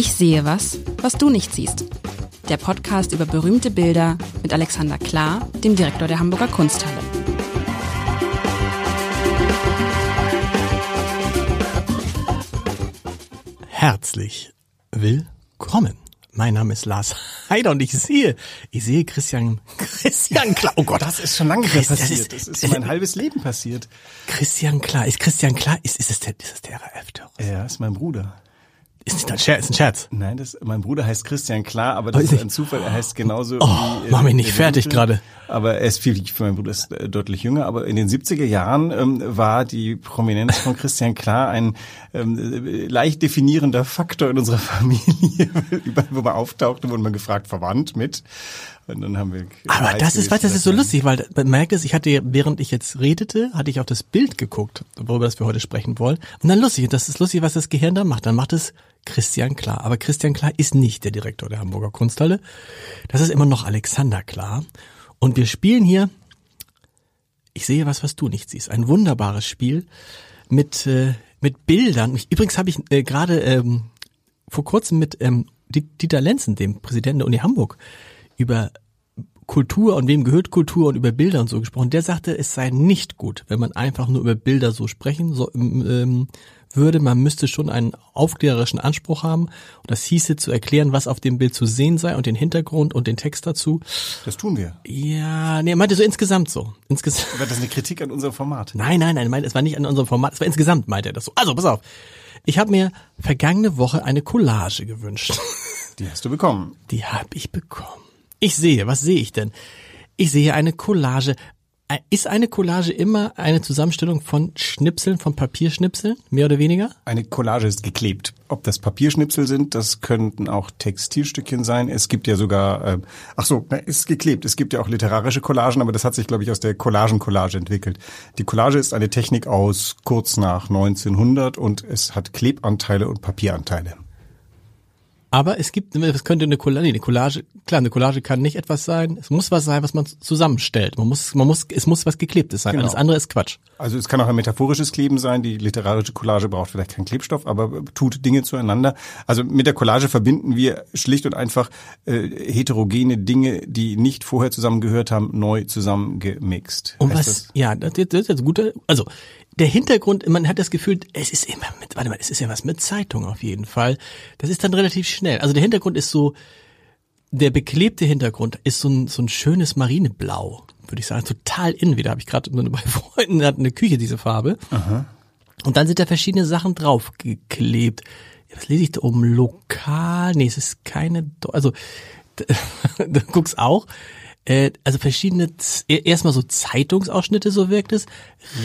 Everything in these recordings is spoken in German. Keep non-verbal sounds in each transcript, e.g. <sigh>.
Ich sehe was, was du nicht siehst. Der Podcast über berühmte Bilder mit Alexander Klar, dem Direktor der Hamburger Kunsthalle. Herzlich willkommen. Mein Name ist Lars Heider und ich sehe, ich sehe Christian, Christian Klar. Oh Gott, Das ist schon lange Christian, passiert. Das ist mein halbes Leben passiert. Christian Klar. Ist Christian Klar, ist, ist es der, ist es der RAF-Terror? Er ist mein Bruder. Ist nicht ein Scherz, ist ein Scherz. Nein, das, mein Bruder heißt Christian Klar, aber das Oh, ist ein Zufall. Er heißt genauso Oh, wie... äh, mach mich nicht fertig gerade. Aber er ist viel, mein Bruder ist äh, deutlich jünger, aber in den 70er Jahren ähm, war die Prominenz von Christian Klar ein ähm, äh, leicht definierender Faktor in unserer <laughs> Familie. Überall, wo man auftauchte, wurde man gefragt, verwandt mit. Und dann haben wir... Aber das ist, du, das ist so lustig, weil man merkt es, ich hatte, während ich jetzt redete, hatte ich auf das Bild geguckt, worüber das wir heute sprechen wollen. Und dann lustig, das ist lustig, was das Gehirn dann macht. Dann macht es Christian Klar. Aber Christian Klar ist nicht der Direktor der Hamburger Kunsthalle. Das ist immer noch Alexander Klar. Und wir spielen hier, ich sehe was, was du nicht siehst. Ein wunderbares Spiel mit, äh, mit Bildern. Übrigens habe ich äh, gerade ähm, vor kurzem mit ähm, Dieter Lenzen, dem Präsidenten der Uni Hamburg, über Kultur und wem gehört Kultur und über Bilder und so gesprochen. Der sagte, es sei nicht gut, wenn man einfach nur über Bilder so sprechen so, ähm, würde. Man müsste schon einen aufklärerischen Anspruch haben. Und das hieße zu erklären, was auf dem Bild zu sehen sei und den Hintergrund und den Text dazu. Das tun wir. Ja, nee, er meinte so insgesamt so. Insgesamt. War das eine Kritik an unserem Format? Nein, nein, nein, meinte, es war nicht an unserem Format, es war insgesamt, meinte er das so. Also, pass auf. Ich habe mir vergangene Woche eine Collage gewünscht. Die hast du bekommen. Die habe ich bekommen. Ich sehe, was sehe ich denn? Ich sehe eine Collage. Ist eine Collage immer eine Zusammenstellung von Schnipseln, von Papierschnipseln, mehr oder weniger? Eine Collage ist geklebt. Ob das Papierschnipsel sind, das könnten auch Textilstückchen sein. Es gibt ja sogar, äh, ach so, na, ist geklebt. Es gibt ja auch literarische Collagen, aber das hat sich, glaube ich, aus der Collagen-Collage entwickelt. Die Collage ist eine Technik aus kurz nach 1900 und es hat Klebanteile und Papieranteile. Aber es gibt, es könnte eine Collage, nee, eine Collage, klar, eine Collage kann nicht etwas sein. Es muss was sein, was man zusammenstellt. Man muss, man muss, es muss was geklebtes sein. Genau. Alles andere ist Quatsch. Also es kann auch ein metaphorisches Kleben sein. Die literarische Collage braucht vielleicht keinen Klebstoff, aber tut Dinge zueinander. Also mit der Collage verbinden wir schlicht und einfach äh, heterogene Dinge, die nicht vorher zusammengehört haben, neu zusammengemixt. Und was, das? ja, das, das ist jetzt ein guter, also der Hintergrund, man hat das Gefühl, es ist immer mit, warte mal, es ist ja was mit Zeitung auf jeden Fall. Das ist dann relativ schnell. Also der Hintergrund ist so, der beklebte Hintergrund ist so ein, so ein schönes Marineblau, würde ich sagen, total in wieder. Habe ich gerade bei <laughs> Freunden hat eine Küche diese Farbe. Und dann sind da verschiedene Sachen draufgeklebt. Was lese ich da oben? Lokal? Nee, es ist keine, Do- also <laughs> du guckst auch. Äh, also verschiedene, e- erstmal so Zeitungsausschnitte, so wirkt es.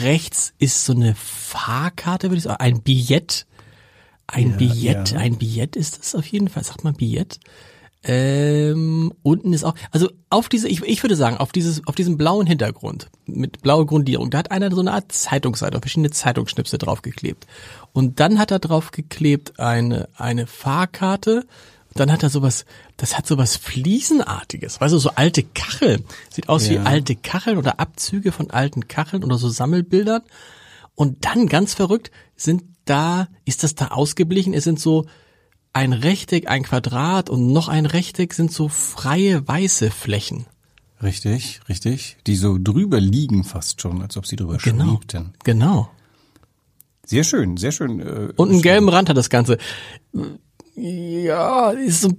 Rechts ist so eine Fahrkarte, würde ich sagen, ein Billett. Ein Ja, Billett, ja. ein Billett ist das auf jeden Fall. Sagt man Billett? Ähm, unten ist auch, also auf diese, ich, ich würde sagen, auf dieses, auf diesem blauen Hintergrund mit blauer Grundierung, da hat einer so eine Art Zeitungsseite, verschiedene Zeitungsschnipsel draufgeklebt. Und dann hat er draufgeklebt eine, eine Fahrkarte. Dann hat er sowas, das hat sowas Fliesenartiges, weißt du, so alte Kacheln. Sieht aus wie Ja. alte Kacheln oder Abzüge von alten Kacheln oder so Sammelbildern. Und dann ganz verrückt sind da, ist das da ausgeblichen? Es sind so ein Rechteck, ein Quadrat und noch ein Rechteck sind so freie weiße Flächen. Richtig, richtig. Die so drüber liegen fast schon, als ob sie drüber Genau. schwebten. Genau. Sehr schön, sehr schön. Äh, Und einen gelben Rand hat das Ganze. Ja, ist so,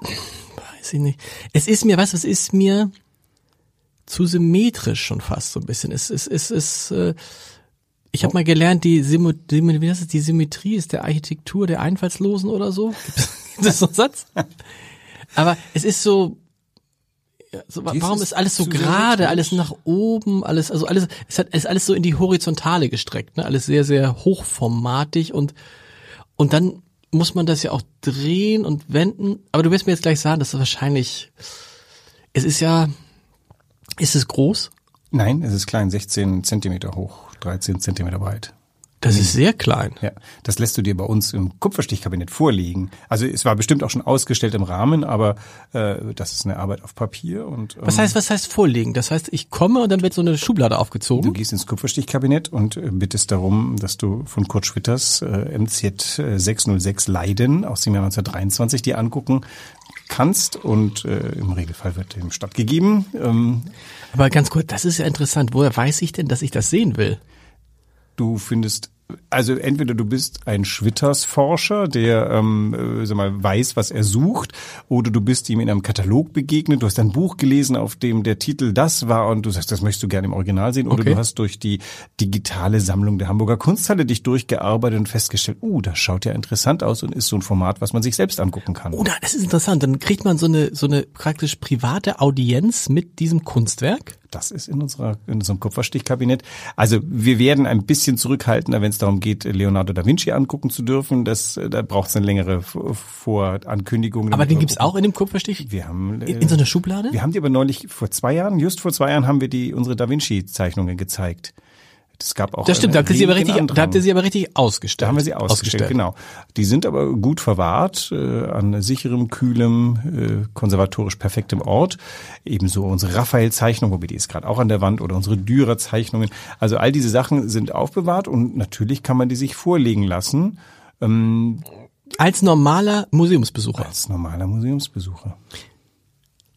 weiß ich nicht. Es ist mir, du, es ist mir zu symmetrisch schon fast so ein bisschen. Es ist, es ist, äh, ich habe mal gelernt, die, Simu- wie heißt es, die Symmetrie ist der Architektur der Einfallslosen oder so. <laughs> Gibt es so einen Satz? Aber es ist so, ja, so warum ist ist alles so gerade, alles nach oben, alles, also alles, es hat, es ist alles so in die Horizontale gestreckt, ne? Alles sehr, sehr hochformatig und, und dann muss man das ja auch drehen und wenden. Aber du wirst mir jetzt gleich sagen, dass das wahrscheinlich, es ist ja, ist es groß? Nein, es ist klein, 16 Zentimeter hoch, 13 Zentimeter breit. Das ist sehr klein. Ja, das lässt du dir bei uns im Kupferstichkabinett vorlegen. Also es war bestimmt auch schon ausgestellt im Rahmen, aber äh, das ist eine Arbeit auf Papier und ähm, Was heißt, was heißt vorlegen? Das heißt, ich komme und dann wird so eine Schublade aufgezogen. Du gehst ins Kupferstichkabinett und äh, bittest darum, dass du von Kurt Schwitters äh, MZ 606 Leiden aus dem Jahr 1923 dir angucken kannst und äh, im Regelfall wird dem stattgegeben. Ähm, Aber ganz kurz, das ist ja interessant. Woher weiß ich denn, dass ich das sehen will? Du findest also entweder du bist ein Schwitters-Forscher, der ähm, äh, sag mal, weiß, was er sucht, oder du bist ihm in einem Katalog begegnet, du hast ein Buch gelesen, auf dem der Titel das war und du sagst, das möchtest du gerne im Original sehen, oder Okay. du hast durch die digitale Sammlung der Hamburger Kunsthalle dich durchgearbeitet und festgestellt, uh, das schaut ja interessant aus und ist so ein Format, was man sich selbst angucken kann. Oh, das ist interessant. Dann kriegt man so eine, so eine praktisch private Audienz mit diesem Kunstwerk. Das ist in unserer in unserem Kupferstichkabinett. Also wir werden ein bisschen zurückhaltender, wenn es darum geht, Leonardo da Vinci angucken zu dürfen. Das äh, da braucht es eine längere Vorankündigung. Aber den gibt's auch in dem Kupferstich? Wir haben äh, In, in so einer Schublade? wir haben die aber neulich vor zwei Jahren, just vor zwei Jahren, haben wir die unsere Da Vinci Zeichnungen gezeigt. Das gab auch. Das stimmt, da habt ihr sie aber richtig, da habt ihr sie aber richtig ausgestellt. Da haben wir sie ausgestellt, genau. Die sind aber gut verwahrt, äh, an sicherem, kühlem, äh, konservatorisch perfektem Ort. Ebenso unsere Raphael-Zeichnung, wobei die ist gerade auch an der Wand, oder unsere Dürer-Zeichnungen. Also all diese Sachen sind aufbewahrt und natürlich kann man die sich vorlegen lassen ähm, Als normaler Museumsbesucher. als normaler Museumsbesucher.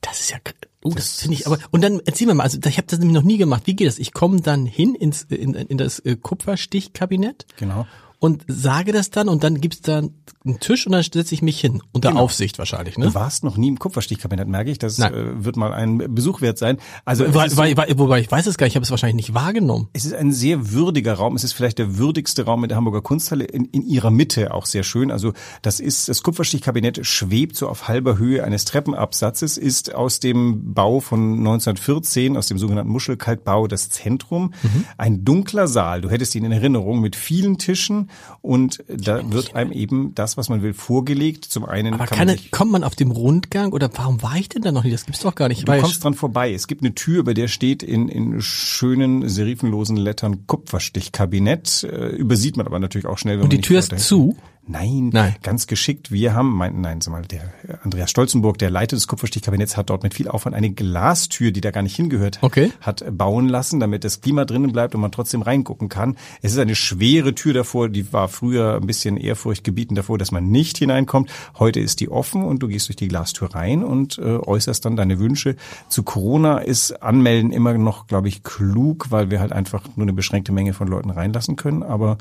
Das ist ja, oh, das finde ich aber, und dann erzähl mir mal, also ich habe das nämlich noch nie gemacht. Wie geht das? Ich komme dann hin ins, in, in das äh, Kupferstichkabinett Genau. Und sage das dann und dann gibt's da einen Tisch und dann setze ich mich hin. Unter Genau. Aufsicht wahrscheinlich, ne? Du warst noch nie im Kupferstichkabinett, merke ich. Das äh, wird mal ein Besuch wert sein. Also Weil, ist- weil, weil, wobei ich weiß es gar nicht, ich habe es wahrscheinlich nicht wahrgenommen. Es ist ein sehr würdiger Raum. Es ist vielleicht der würdigste Raum in der Hamburger Kunsthalle. In, in ihrer Mitte auch sehr schön. Also das ist das Kupferstichkabinett schwebt so auf halber Höhe eines Treppenabsatzes. Ist aus dem Bau von 1914, aus dem sogenannten Muschelkalkbau, das Zentrum. Ein dunkler Saal. Du hättest ihn in Erinnerung mit vielen Tischen und da wird einem eben das, was man will, vorgelegt. Zum einen Aber kann kann, man sich kommt man auf dem Rundgang oder warum war ich denn da noch nicht? Das gibt's doch gar nicht. Du kommst dran vorbei. Es gibt eine Tür, bei der steht in, in schönen, serifenlosen Lettern Kupferstichkabinett. Äh, übersieht man aber natürlich auch schnell, wenn und man die Tür ist zu. Nein, Nein. ganz geschickt. Wir haben, mein, nein, sag mal, der Andreas Stolzenburg, der Leiter des Kupferstichkabinetts, hat dort mit viel Aufwand eine Glastür, die da gar nicht hingehört, Okay. hat bauen lassen, damit das Klima drinnen bleibt und man trotzdem reingucken kann. Es ist eine schwere Tür davor, die war früher ein bisschen ehrfurchtgebietend davor, dass man nicht hineinkommt. Heute ist die offen und du gehst durch die Glastür rein und äh, äußerst dann deine Wünsche. Zu Corona ist Anmelden immer noch, glaube ich, klug, weil wir halt einfach nur eine beschränkte Menge von Leuten reinlassen können. Aber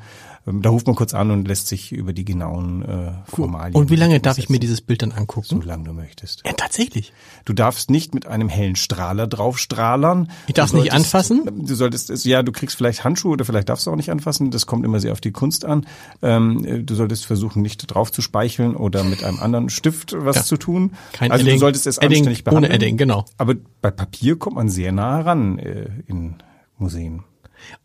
ähm, da ruft man kurz an und lässt sich über die genauen äh, Formalien. Und wie lange darf ich mir dieses Bild dann angucken? so lange du möchtest. Ja, tatsächlich. Du darfst nicht mit einem hellen Strahler draufstrahlern. Ich darf Du nicht anfassen? Du solltest es, ja, du kriegst vielleicht Handschuhe oder vielleicht darfst du auch nicht anfassen. Das kommt immer sehr auf die Kunst an. Ähm, äh, du solltest versuchen, nicht drauf zu speicheln oder mit einem anderen Stift was Ja. zu tun. Kein also Edding. du solltest es Edding anständig ohne behandeln. Edding, genau. Aber bei Papier kommt man sehr nah ran äh, in Museen.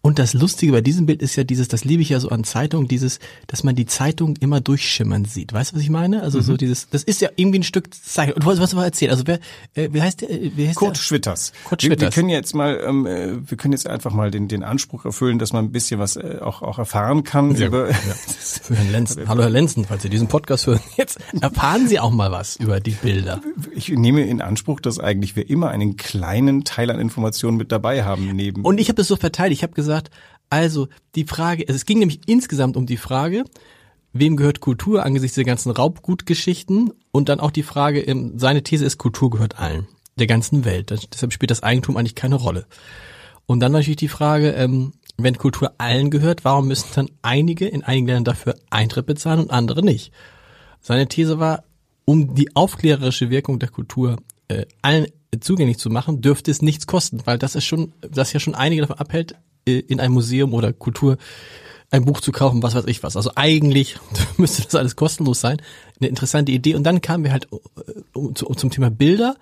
Und das Lustige bei diesem Bild ist ja dieses, das liebe ich ja so an Zeitungen, dieses, dass man die Zeitung immer durchschimmern sieht. Weißt du, was ich meine? Also Mhm. so dieses, das ist ja irgendwie ein Stück Zeitung. Du wolltest was mal erzählen. Also wer, äh, wie heißt der? äh, Wie heißt Kurt der? Schwitters. Kurt Wir, wir Schwitters. können jetzt mal, ähm, äh, wir können jetzt einfach mal den, den Anspruch erfüllen, dass man ein bisschen was äh, auch, auch erfahren kann Sehr über. gut, <laughs> Für Herrn Lenzen. Hallo Herr Lenzen, falls Sie diesen Podcast hören. <laughs> Jetzt erfahren Sie auch mal was über die Bilder. Ich nehme in Anspruch, dass eigentlich wir immer einen kleinen Teil an Informationen mit dabei haben neben. Und ich habe das so verteidigt. Ich habe gesagt, also die Frage, es ging nämlich insgesamt um die Frage, wem gehört Kultur angesichts der ganzen Raubgutgeschichten und dann auch die Frage, ähm, seine These ist, Kultur gehört allen, der ganzen Welt. Deshalb spielt das Eigentum eigentlich keine Rolle. Und dann natürlich die Frage, ähm, wenn Kultur allen gehört, warum müssen dann einige in einigen Ländern dafür Eintritt bezahlen und andere nicht? Seine These war, um die aufklärerische Wirkung der Kultur äh, allen zugänglich zu machen, dürfte es nichts kosten, weil das ist schon, das ja schon einige davon abhält, in ein Museum oder Kultur ein Buch zu kaufen, was weiß ich was. Also eigentlich <laughs> müsste das alles kostenlos sein. Eine interessante Idee. Und dann kamen wir halt äh, um, zu- zum Thema Bilder,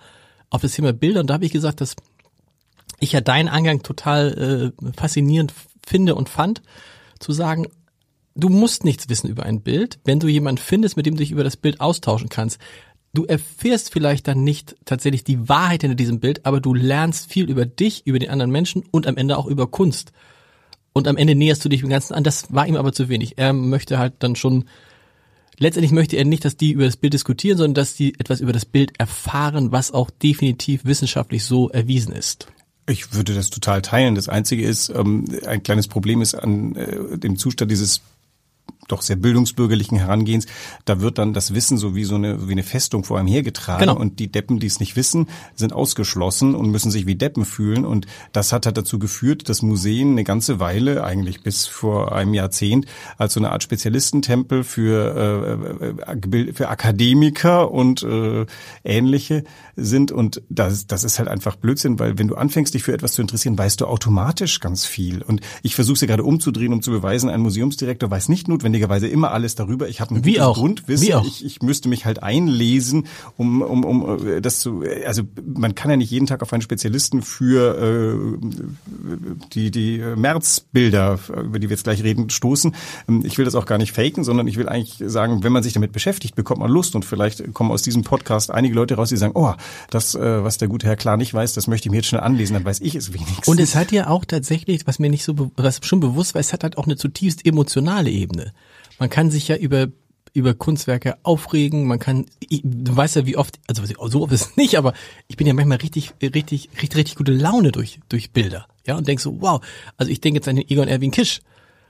auf das Thema Bilder. Und da habe ich gesagt, dass ich ja deinen Angang total äh, faszinierend finde und fand, zu sagen, du musst nichts wissen über ein Bild, wenn du jemanden findest, mit dem du dich über das Bild austauschen kannst. Du erfährst vielleicht dann nicht tatsächlich die Wahrheit hinter diesem Bild, aber du lernst viel über dich, über den anderen Menschen und am Ende auch über Kunst. und am Ende näherst du dich dem Ganzen an. Das war ihm aber zu wenig. Er möchte halt dann schon, letztendlich möchte er nicht, dass die über das Bild diskutieren, sondern dass die etwas über das Bild erfahren, was auch definitiv wissenschaftlich so erwiesen ist. Ich würde das total teilen. Das Einzige ist, ähm, ein kleines Problem ist an äh, dem Zustand dieses doch sehr bildungsbürgerlichen Herangehens, da wird dann das Wissen so wie so eine, wie eine Festung vor einem hergetragen genau. und die Deppen, die es nicht wissen, sind ausgeschlossen und müssen sich wie Deppen fühlen und das hat halt dazu geführt, dass Museen eine ganze Weile, eigentlich bis vor einem Jahrzehnt, als so eine Art Spezialistentempel für, äh, äh für Akademiker und äh, ähnliche sind und das, das ist halt einfach Blödsinn, weil wenn du anfängst, dich für etwas zu interessieren, weißt du automatisch ganz viel und ich versuche sie gerade umzudrehen, um zu beweisen, ein Museumsdirektor weiß nicht notwendig notwendigerweise immer alles darüber. Ich habe ein Wie auch. Grundwissen. Wie auch. Ich, ich müsste mich halt einlesen, um, um, um äh, das zu. Also man kann ja nicht jeden Tag auf einen Spezialisten für äh, die die Märzbilder, über die wir jetzt gleich reden, stoßen. Ähm, ich will das auch gar nicht faken, sondern ich will eigentlich sagen, wenn man sich damit beschäftigt, bekommt man Lust und vielleicht kommen aus diesem Podcast einige Leute raus, die sagen, oh, das, äh, was der gute Herr klar nicht weiß, das möchte ich mir jetzt schnell anlesen, dann weiß ich es wenigstens. Und es hat ja auch tatsächlich, was mir nicht so, was schon bewusst war, es hat halt auch eine zutiefst emotionale Ebene. Man kann sich ja über über Kunstwerke aufregen, man kann, du weißt ja wie oft, also so oft ist es nicht, aber ich bin ja manchmal richtig, richtig, richtig, richtig gute Laune durch, durch Bilder, ja, und denk so, wow, also ich denke jetzt an den Egon Erwin Kisch,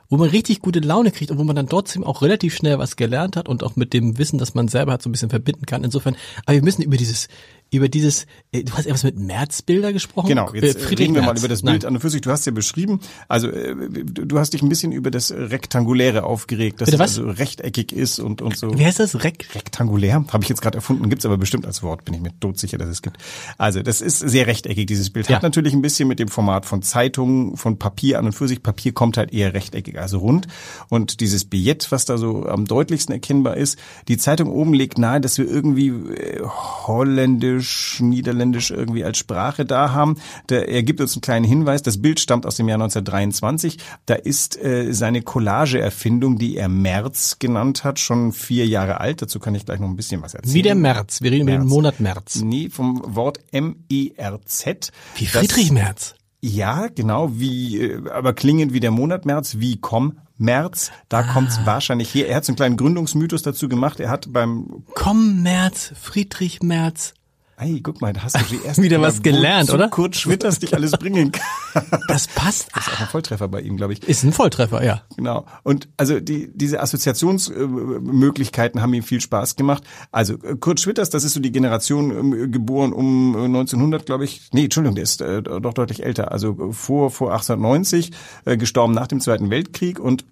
wo man richtig gute Laune kriegt und wo man dann trotzdem auch relativ schnell was gelernt hat und auch mit dem Wissen, das man selber hat, so ein bisschen verbinden kann. Insofern, aber wir müssen über dieses, über dieses, äh, du hast etwas mit Märzbilder gesprochen? Genau, jetzt äh, reden wir Merz. mal über das Bild Nein. an und für sich. Du hast ja beschrieben, also äh, du hast dich ein bisschen über das Rektanguläre aufgeregt, dass es also rechteckig ist und, und so. Wie heißt das? Rek Rektangulär? Habe ich jetzt gerade erfunden, gibt's aber bestimmt als Wort, bin ich mir todsicher, dass es gibt. Also das ist sehr rechteckig, dieses Bild. Ja. Hat natürlich ein bisschen mit dem Format von Zeitungen, von Papier an und für sich. Papier kommt halt eher rechteckig, also rund. Und dieses Billett, was da so am deutlichsten erkennbar ist, die Zeitung oben legt nahe, dass wir irgendwie äh, holländisch Englisch, Niederländisch irgendwie als Sprache da haben. Der, er gibt uns einen kleinen Hinweis. Das Bild stammt aus dem Jahr 1923. Da ist äh, seine Collage-Erfindung, die er März genannt hat, schon vier Jahre alt. Dazu kann ich gleich noch ein bisschen was erzählen. Wie der März. Wir reden März. über den Monat März. Nee, vom Wort M-E-R-Z. Wie Friedrich März. Ja, genau, wie, äh, aber klingend wie der Monat März, wie komm März, da ah. kommt's wahrscheinlich her. Er hat so einen kleinen Gründungsmythos dazu gemacht. Er hat beim Komm März, Friedrich März, Hey, guck mal, da hast du die <laughs> erste wieder was gelernt, oder? Kurt Schwitters dich alles bringen kann. <laughs> Das passt. Das ist auch ein Volltreffer bei ihm, glaube ich. Ist ein Volltreffer, ja. Genau. Und also die, diese Assoziationsmöglichkeiten haben ihm viel Spaß gemacht. Also Kurt Schwitters, das ist so die Generation ähm, geboren um 1900, glaube ich. Nee, Entschuldigung, der ist äh, doch deutlich älter. Also vor vor 1890, äh, gestorben nach dem Zweiten Weltkrieg und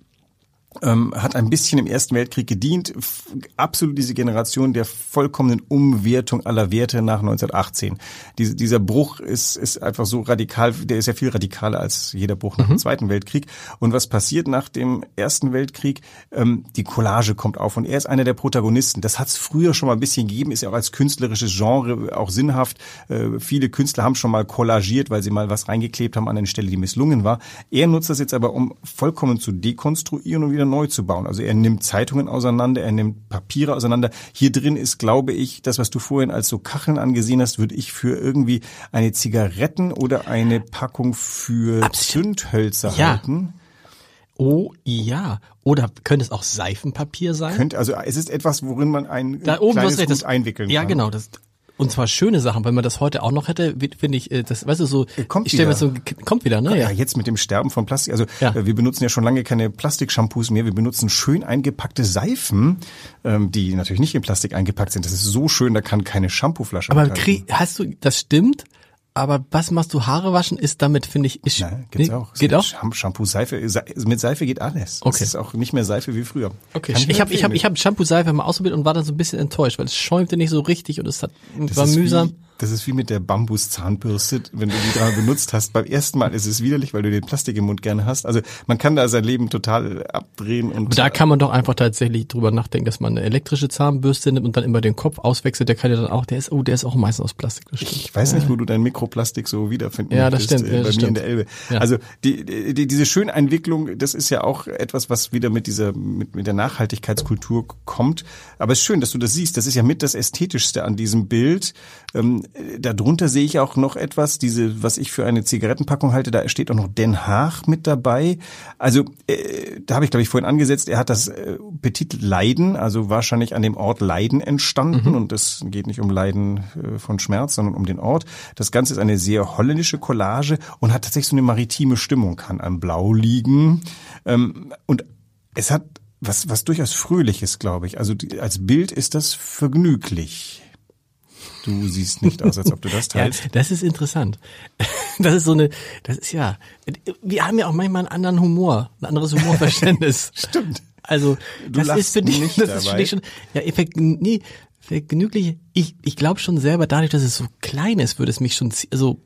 ähm, hat ein bisschen im Ersten Weltkrieg gedient. Absolut diese Generation der vollkommenen Umwertung aller Werte nach 1918. Diese, dieser Bruch ist, ist einfach so radikal, der ist ja viel radikaler als jeder Bruch nach mhm. dem Zweiten Weltkrieg. Und was passiert nach dem Ersten Weltkrieg? Ähm, die Collage kommt auf und er ist einer der Protagonisten. Das hat es früher schon mal ein bisschen gegeben, ist ja auch als künstlerisches Genre auch sinnhaft. Äh, viele Künstler haben schon mal collagiert, weil sie mal was reingeklebt haben an eine Stelle, die misslungen war. Er nutzt das jetzt aber, um vollkommen zu dekonstruieren und wieder wieder neu zu bauen. Also er nimmt Zeitungen auseinander, er nimmt Papiere auseinander. Hier drin ist, glaube ich, das, was du vorhin als so Kacheln angesehen hast, würde ich für irgendwie eine Zigaretten oder eine Packung für Absolut. Zündhölzer ja. halten. Oh ja. Oder könnte es auch Seifenpapier sein? Könnte, also es ist etwas, worin man ein da oben kleines Gut einwickeln ja, kann. Ja, genau. Das, und zwar schöne Sachen, wenn man das heute auch noch hätte, finde ich, äh, das, weißt du, so, kommt ich stelle mir so, kommt wieder, ne? Ja, ja, jetzt mit dem Sterben von Plastik. Also ja. Äh, wir benutzen ja schon lange keine Plastikshampoos mehr. Wir benutzen schön eingepackte Seifen, ähm, die natürlich nicht in Plastik eingepackt sind. Das ist so schön, da kann keine Shampooflasche. Aber krieg, hast du, das stimmt, aber was machst du Haare waschen ist damit finde ich ist Nein, gibt's nee, auch. Geht auch Shampoo Seife mit Seife geht alles. Okay. Es ist auch nicht mehr Seife wie früher. Okay. ich habe ich habe ich habe Shampoo Seife mal ausprobiert und war dann so ein bisschen enttäuscht, weil es schäumte nicht so richtig und es hat das war mühsam. Wie, das ist wie mit der Bambus-Zahnbürste, wenn du die dran benutzt hast. Beim ersten Mal ist es widerlich, weil du den Plastik im Mund gerne hast. Also man kann da sein Leben total abdrehen. Und da kann man doch einfach tatsächlich drüber nachdenken, dass man eine elektrische Zahnbürste nimmt und dann immer den Kopf auswechselt. Der kann ja dann auch, der ist, oh, der ist auch meistens aus Plastik. Ich weiß nicht, wo du dein Mikroplastik so wiederfinden Ja, das stimmt. Äh, ja, bei mir stimmt. in der Elbe. Ja. Also die, die, diese Schöneinwicklung, das ist ja auch etwas, was wieder mit dieser, mit, mit der Nachhaltigkeitskultur kommt. Aber es ist schön, dass du das siehst. Das ist ja mit das Ästhetischste an diesem Bild. Ähm, äh, darunter sehe ich auch noch etwas, diese, was ich für eine Zigarettenpackung halte, da steht auch noch Den Haag mit dabei. Also äh, da habe ich, glaube ich, vorhin angesetzt, er hat das äh, betitelt Leiden, also wahrscheinlich an dem Ort Leiden entstanden. Mhm. Und das geht nicht um Leiden äh, von Schmerz, sondern um den Ort. Das Ganze ist eine sehr holländische Collage und hat tatsächlich so eine maritime Stimmung, kann am Blau liegen. Ähm, und es hat was, was durchaus Fröhliches, glaube ich. Also als Bild ist das vergnüglich. Du siehst nicht aus, als ob du das <laughs> teilst. ja, das ist interessant. <laughs> Das ist so eine, das ist ja, wir haben ja auch manchmal einen anderen Humor, ein anderes Humorverständnis. <laughs> Stimmt. Also, du das ist für dich, nicht das dabei. ist für dich schon, ja, effekt, nee, vergnüglich, ich, ich glaube schon selber, dadurch, dass es so klein ist, würde es mich schon, also,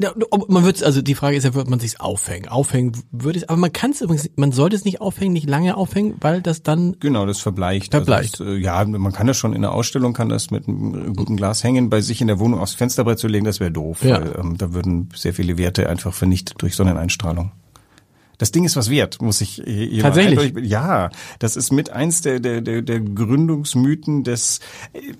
ja, man wird also die Frage ist ja, wird man sich aufhängen? Aufhängen würde es, aber man kann es übrigens, man sollte es nicht aufhängen, nicht lange aufhängen, weil das dann Genau, das verbleicht. Verbleicht. Also das, äh, ja, man kann das schon in der Ausstellung, kann das mit einem guten Glas hängen. Bei sich in der Wohnung aufs Fensterbrett zu legen, das wäre doof. Ja. Weil, ähm, da würden sehr viele Werte einfach vernichtet durch Sonneneinstrahlung. Das Ding ist was wert, muss ich hier Tatsächlich? mal Ja, das ist mit eins der, der, der, der Gründungsmythen des äh,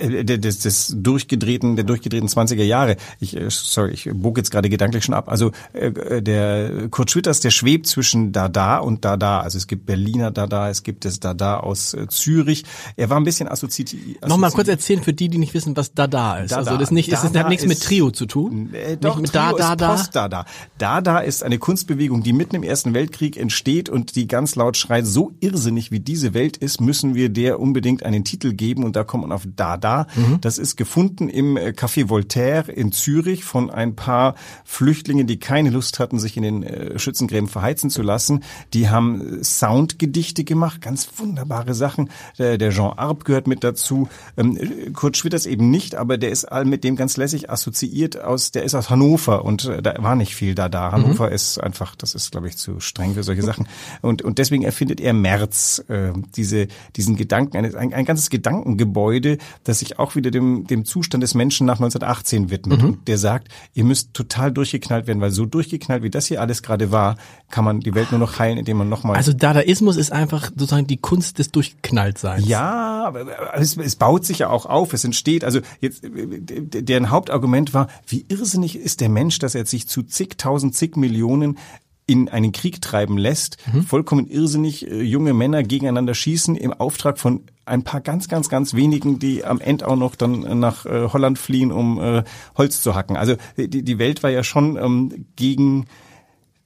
des, des durchgedrehten, der durchgedrehten 20er Jahre. Ich, äh, sorry, ich bog jetzt gerade gedanklich schon ab. Also äh, der Kurt Schwitters, der schwebt zwischen Dada und Dada. Also es gibt Berliner Dada, es gibt das Dada aus äh, Zürich. Er war ein bisschen assoziiert. Nochmal kurz erzählen für die, die nicht wissen, was Dada ist. Dada. Also das nicht, es ist, Dada hat nichts mit ist- Trio zu tun. Äh, doch, nicht mit Trio da, da, ist da. Post-Dada. Dada ist eine Kunstbewegung, die mitten im Ersten Weltkrieg entsteht und die ganz laut schreit, so irrsinnig wie diese Welt ist, müssen wir der unbedingt einen Titel geben und da kommt man auf Dada. Mhm. Das ist gefunden im äh, Café Voltaire in Zürich von ein paar Flüchtlingen, die keine Lust hatten, sich in den äh, Schützengräben verheizen zu lassen. Die haben äh, Soundgedichte gemacht, ganz wunderbare Sachen. Der, der Jean Arp gehört mit dazu. Ähm, Kurt Schwitters eben nicht, aber der ist all mit dem ganz lässig assoziiert aus, der ist aus Hannover und da war nicht viel da da. Hannover ist einfach, das ist glaube ich zu streng für solche Sachen. Und, und deswegen erfindet er Merz, äh, diese, diesen Gedanken, ein, ein, ein ganzes Gedankengebäude, das sich auch wieder dem, dem Zustand des Menschen nach 1918 widmet. Und der sagt, ihr müsst total durchgeknallt werden, weil so durchgeknallt, wie das hier alles gerade war, kann man die Welt nur noch heilen, indem man nochmal Also Dadaismus ist einfach sozusagen die Kunst des Durchknalltseins. ja, aber es, es baut sich ja auch auf, es entsteht. Also jetzt, deren Hauptargument war, wie irrsinnig ist der Mensch, dass er sich zu zigtausend, zig Millionen in einen Krieg treiben lässt, vollkommen irrsinnig äh, junge Männer gegeneinander schießen im Auftrag von ein paar ganz, ganz, ganz wenigen, die am Ende auch noch dann nach äh, Holland fliehen, um äh, Holz zu hacken. Also die, die Welt war ja schon ähm, gegen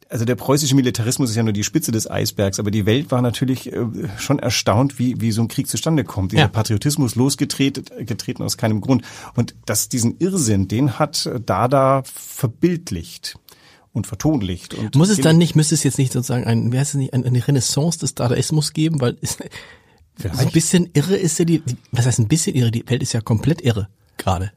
also der preußische Militarismus ist ja nur die Spitze des Eisbergs, aber die Welt war natürlich äh, schon erstaunt, wie, wie so ein Krieg zustande kommt. Dieser Ja. Patriotismus losgetreten getreten aus keinem Grund. Und dass diesen Irrsinn, den hat äh, Dada verbildlicht und vertonlicht. Und Muss es dann nicht, müsste es jetzt nicht sozusagen ein, wie heißt es nicht, ein- eine Renaissance des Dadaismus geben, weil es, so ein bisschen irre ist ja die, die, was heißt ein bisschen irre? Die Welt ist ja komplett irre gerade.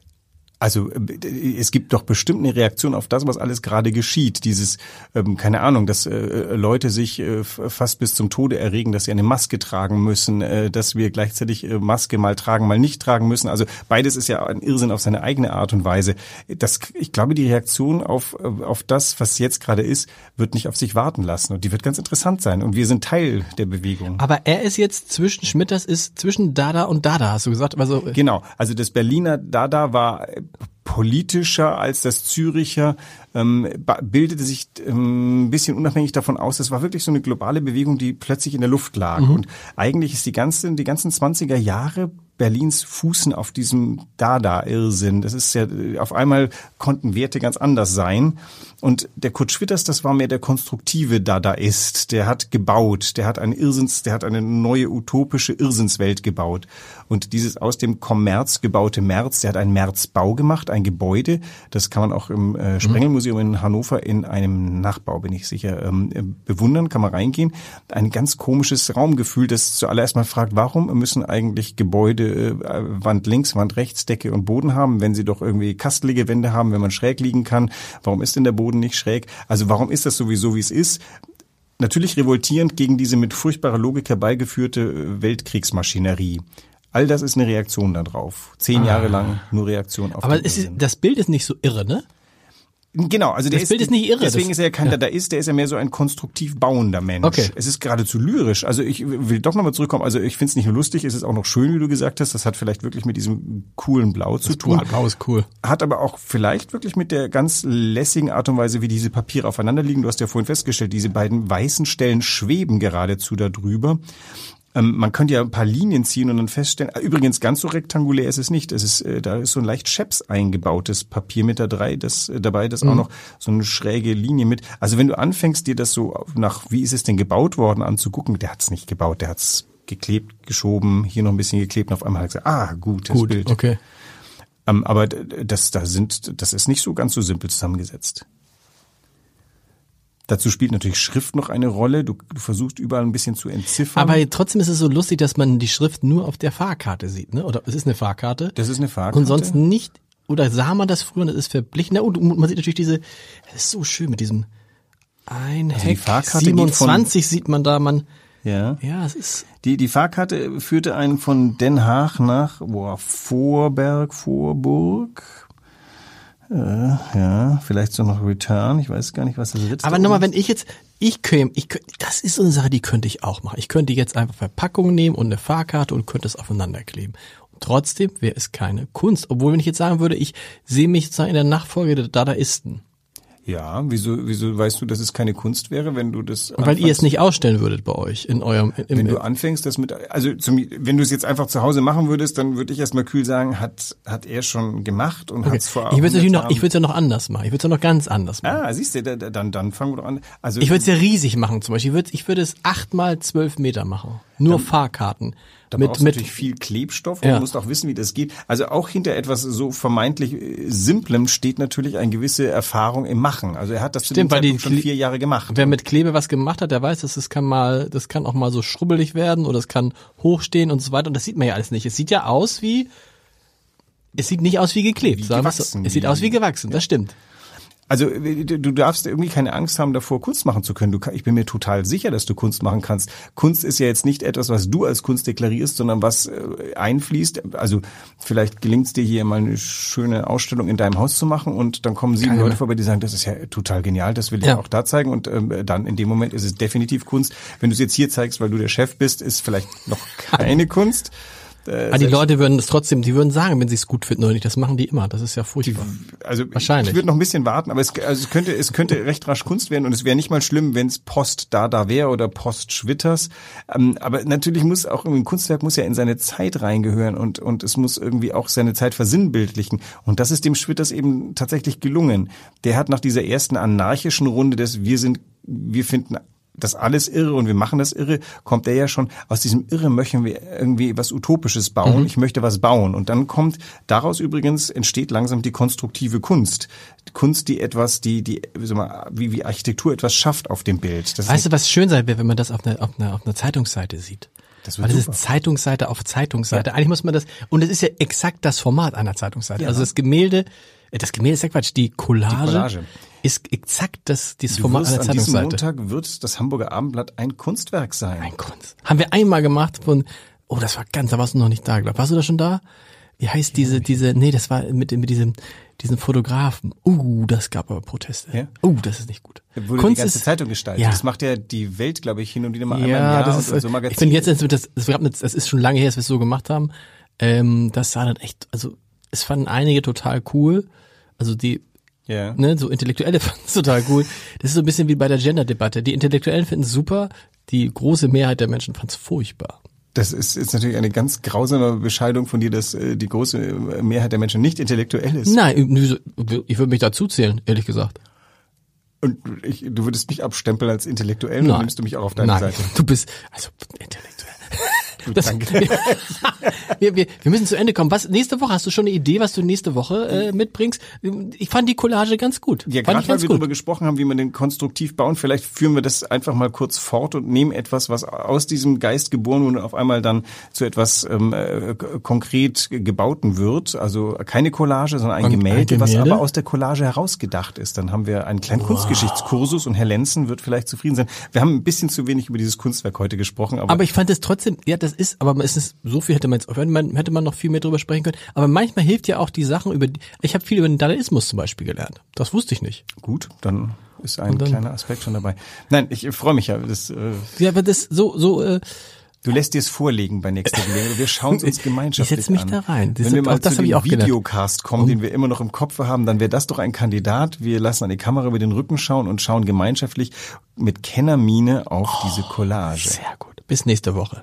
Also äh, es gibt doch bestimmt eine Reaktion auf das, was alles gerade geschieht. Dieses, ähm, keine Ahnung, dass äh, Leute sich äh, fast bis zum Tode erregen, dass sie eine Maske tragen müssen, äh, dass wir gleichzeitig äh, Maske mal tragen, mal nicht tragen müssen. Also beides ist ja ein Irrsinn auf seine eigene Art und Weise. Das, ich glaube, die Reaktion auf, äh, auf das, was jetzt gerade ist, wird nicht auf sich warten lassen. Und die wird ganz interessant sein. Und wir sind Teil der Bewegung. Aber er ist jetzt zwischen, Schmitters ist zwischen Dada und Dada, hast du gesagt? Also, äh, Genau, also das Berliner Dada war äh, politischer als das Züricher, ähm, bildete sich ähm, ein bisschen unabhängig davon aus. Es war wirklich so eine globale Bewegung, die plötzlich in der Luft lag. Und eigentlich ist die ganze, die ganzen 20er Jahre Berlins fußen auf diesem Dada-Irrsinn. Das ist ja, äh, auf einmal konnten Werte ganz anders sein. Und der Kurt Schwitters, das war mehr der konstruktive Dadaist. Der hat gebaut, der hat eine Irrsinns, der hat eine neue utopische Irrsinnswelt gebaut. Und dieses aus dem Kommerz gebaute Merz, der hat einen Märzbau gemacht, ein Gebäude. Das kann man auch im äh, Sprengelmuseum in Hannover in einem Nachbau, bin ich sicher, ähm, äh, bewundern, kann man reingehen. Ein ganz komisches Raumgefühl, das zuallererst mal fragt, warum müssen eigentlich Gebäude äh, Wand links, Wand rechts, Decke und Boden haben, wenn sie doch irgendwie kastelige Wände haben, wenn man schräg liegen kann. Warum ist denn der Boden nicht schräg? Also warum ist das sowieso, wie es ist? Natürlich revoltierend gegen diese mit furchtbarer Logik herbeigeführte äh, Weltkriegsmaschinerie. All das ist eine Reaktion darauf. Zehn Jahre lang nur Reaktion auf aber ist, das Bild ist nicht so irre, ne? Genau, also der Das Bild ist nicht irre, Deswegen das- ist er ja kein ja. Dadaist, der ist ja mehr so ein konstruktiv bauender Mensch. Okay. Es ist geradezu lyrisch. Also ich will doch nochmal zurückkommen. Also ich finde es nicht nur lustig, es ist auch noch schön, wie du gesagt hast. Das hat vielleicht wirklich mit diesem coolen Blau zu tun. Blau ist cool. Hat aber auch vielleicht wirklich mit der ganz lässigen Art und Weise, wie diese Papiere aufeinander liegen. Du hast ja vorhin festgestellt, diese beiden weißen Stellen schweben geradezu da drüber. Ähm, man könnte ja ein paar Linien ziehen und dann feststellen, äh, übrigens ganz so rektangulär ist es nicht. Es ist, äh, da ist so ein leicht Scheps eingebautes Papier mit da drei, das äh, dabei, das auch noch so eine schräge Linie mit. Also wenn du anfängst, dir das so nach, wie ist es denn gebaut worden, anzugucken, der hat's nicht gebaut, der hat's geklebt, geschoben, hier noch ein bisschen geklebt und auf einmal hat er gesagt, ah, gutes Gut, Bild. okay. Ähm, aber das, da sind, das ist nicht so ganz so simpel zusammengesetzt. Dazu spielt natürlich Schrift noch eine Rolle. Du, du versuchst überall ein bisschen zu entziffern. Aber trotzdem ist es so lustig, dass man die Schrift nur auf der Fahrkarte sieht, ne? Oder es ist eine Fahrkarte. das ist eine Fahrkarte. Und sonst nicht, oder sah man das früher und das ist verblichen. Na, und man sieht natürlich diese, es ist so schön mit diesem ein Also die Heck, Fahrkarte geht 27 sieht man da, man, Ja. ja, es ist, Die, die Fahrkarte führte einen von Den Haag nach boah, Vorberg, Vorburg. Äh, ja, vielleicht so noch Return. Ich weiß gar nicht, was das letzte aber nochmal, wenn ich jetzt, ich käme, ich könnte, das ist so eine Sache, die könnte ich auch machen. Ich könnte jetzt einfach Verpackung nehmen und eine Fahrkarte und könnte es aufeinander kleben. Und trotzdem wäre es keine Kunst. Obwohl, wenn ich jetzt sagen würde, ich sehe mich sozusagen in der Nachfolge der Dadaisten. Ja, wieso, wieso weißt du, dass es keine Kunst wäre, wenn du das weil ihr es nicht ausstellen würdet bei euch in eurem, im, Wenn du anfängst, das mit, also zum, wenn du es jetzt einfach zu Hause machen würdest, dann würde ich erstmal kühl sagen, hat, hat er schon gemacht und Okay. hat's vor Ich würde es natürlich noch, 100 ich würde es ja noch anders machen. Ich würde es ja noch ganz anders machen. Ah, siehst du, da- da- dann, dann fangen wir doch an. Also, Ich würde es ja riesig machen zum Beispiel. Ich würde, ich würde es acht mal zwölf Meter machen. Nur Fahrkarten. Da mit, brauchst du mit, natürlich viel Klebstoff und Ja. du musst auch wissen, wie das geht. Also auch hinter etwas so vermeintlich äh, Simplem steht natürlich eine gewisse Erfahrung im Machen. Also er hat das Stimmt, weil die schon vier Jahre gemacht. wer mit Klebe was gemacht hat, der weiß, dass es kann mal, das kann auch mal so schrubbelig werden oder es kann hochstehen und so weiter. Und das sieht man ja alles nicht. Es sieht ja aus wie, es sieht nicht aus wie geklebt. Wie gewachsen, Es sieht wie- aus wie gewachsen. Das stimmt. Also äh, du darfst irgendwie keine Angst haben, davor Kunst machen zu können. Du, ich bin mir total sicher, dass du Kunst machen kannst. Kunst ist ja jetzt nicht etwas, was du als Kunst deklarierst, sondern was äh, einfließt. Also vielleicht gelingt es dir hier mal eine schöne Ausstellung in deinem Haus zu machen und dann kommen sieben Keine. Leute vorbei, die sagen, das ist ja total genial, das will ich Ja. auch da zeigen und ähm, dann in dem Moment ist es definitiv Kunst. Wenn du es jetzt hier zeigst, weil du der Chef bist, ist vielleicht noch <laughs> keine Kunst. Äh, Aber die Leute würden es trotzdem, die würden sagen, wenn sie es gut finden oder nicht. Das machen die immer. Das ist ja furchtbar. Also Wahrscheinlich. ich würde noch ein bisschen warten, aber es, also es könnte es könnte recht rasch Kunst werden und es wäre nicht mal schlimm, wenn es Post da da wäre oder Post Schwitters. Ähm, aber natürlich muss auch ein Kunstwerk muss ja in seine Zeit reingehören und und es muss irgendwie auch seine Zeit versinnbildlichen und das ist dem Schwitters eben tatsächlich gelungen. Der hat nach dieser ersten anarchischen Runde des wir sind wir finden das alles irre und wir machen das irre, kommt der ja schon aus diesem Irre möchten wir irgendwie was Utopisches bauen. Ich möchte was bauen. Und dann kommt daraus übrigens entsteht langsam die konstruktive Kunst. Die Kunst, die etwas, die, die, mal, wie, wie Architektur etwas schafft auf dem Bild. Das Weißt du, was schön sein wäre, wenn man das auf einer, auf einer, auf einer Zeitungsseite sieht? Das wird Weil das super. ist Zeitungsseite auf Zeitungsseite. Eigentlich muss man das, und es ist ja exakt das Format einer Zeitungsseite. Also das Gemälde, äh, das Gemälde ist ja Quatsch, die Collage, Collage. Ist exakt das, dieses du Format wirst einer an diesem Zeitungsseite. Montag wird das Hamburger Abendblatt ein Kunstwerk sein. Ein Kunst. Haben wir einmal gemacht von, oh, das war ganz, da warst du noch nicht da, glaub. Warst du da schon da? Wie heißt diese, diese, nee, das war mit, mit diesem, diesen Fotografen. Uh, das gab aber Proteste. Ja? Uh, das ist nicht gut. Wurde die ganze Zeitung gestaltet. Ja. Das macht ja die Welt, glaube ich, hin und wieder mal einmal im Ja, Jahr das ist, und so ich Magazine. finde jetzt, das, das, das ist schon lange her, dass wir es so gemacht haben. Ähm, das sah dann echt, also es fanden einige total cool. Also die, ja. ne, so Intellektuelle <laughs> fanden es total cool. Das ist so ein bisschen wie bei der Gender-Debatte. Die Intellektuellen finden es super, die große Mehrheit der Menschen fand es furchtbar. Das ist, ist natürlich eine ganz grausame Bescheidung von dir, dass äh, die große äh, Mehrheit der Menschen nicht intellektuell ist. Nein, wieso- ich würde mich dazu zählen, ehrlich gesagt. Und ich, du würdest mich abstempeln als intellektuell und nimmst du mich auch auf deine Nein, Seite. du bist, also intellektuell. Das, danke. <laughs> wir, wir, wir müssen zu Ende kommen. Was nächste Woche hast du schon eine Idee, was du nächste Woche äh, mitbringst? Ich fand die Collage ganz gut. Ja, fand gerade weil wir gut. darüber gesprochen haben, wie man den konstruktiv bauen, vielleicht führen wir das einfach mal kurz fort und nehmen etwas, was aus diesem Geist geboren wurde und auf einmal dann zu etwas ähm, äh, konkret gebauten wird. Also keine Collage, sondern ein ein Gemälde, was Gemälde? aber aus der Collage herausgedacht ist. Dann haben wir einen kleinen Kunstgeschichtskursus und Herr Lenzen wird vielleicht zufrieden sein. Wir haben ein bisschen zu wenig über dieses Kunstwerk heute gesprochen, aber, Aber ich fand es trotzdem, ja, das, ist, aber es ist, so viel hätte man jetzt, hätte man, hätte man noch viel mehr drüber sprechen können. Aber manchmal hilft ja auch die Sachen über, die, ich habe viel über den Dadaismus zum Beispiel gelernt. Das wusste ich nicht. Gut, dann ist ein dann- kleiner Aspekt schon dabei. Nein, ich freue mich ja. Das, äh, Ja, aber das so, so, äh, du lässt dir es vorlegen bei nächster Gelegenheit. Wir schauen es uns <laughs> Ich gemeinschaftlich setz mich an. da rein. Das Wenn wir mal auch das zu ich dem auch gelernt. Videocast kommen, den wir immer noch im Kopf haben, dann wäre das doch ein Kandidat. Wir lassen an die Kamera über den Rücken schauen und schauen gemeinschaftlich mit Kennermine auf diese Collage. sehr gut. Bis nächste Woche.